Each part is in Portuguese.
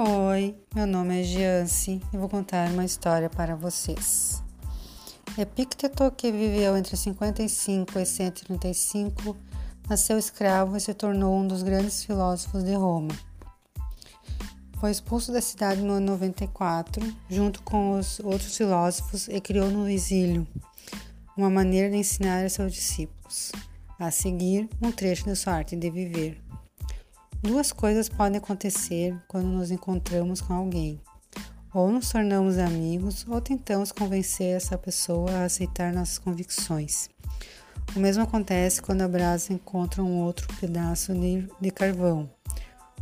Oi, meu nome é Giance e vou contar uma história para vocês. Epicteto, que viveu entre 55 e 135, nasceu escravo e se tornou um dos grandes filósofos de Roma. Foi expulso da cidade no ano 94, junto com os outros filósofos, e criou no exílio uma maneira de ensinar a seus discípulos. A seguir, um trecho da sua arte de viver. Duas coisas podem acontecer quando nos encontramos com alguém. Ou nos tornamos amigos, ou tentamos convencer essa pessoa a aceitar nossas convicções. O mesmo acontece quando a brasa encontra um outro pedaço de, carvão,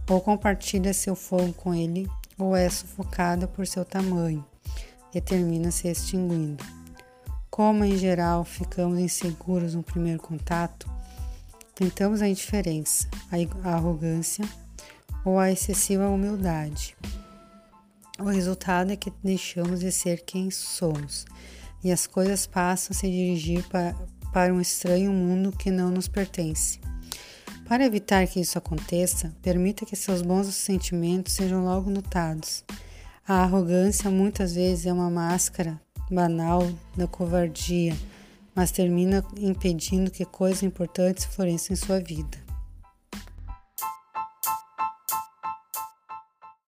ou compartilha seu fogo com ele, ou é sufocada por seu tamanho e termina se extinguindo. Como em geral ficamos inseguros no primeiro contato, Tentamos a indiferença, a arrogância ou a excessiva humildade. O resultado é que deixamos de ser quem somos e as coisas passam a se dirigir para, um estranho mundo que não nos pertence. Para evitar que isso aconteça, permita que seus bons sentimentos sejam logo notados. A arrogância muitas vezes é uma máscara banal da covardia mas termina impedindo que coisas importantes floresçam em sua vida.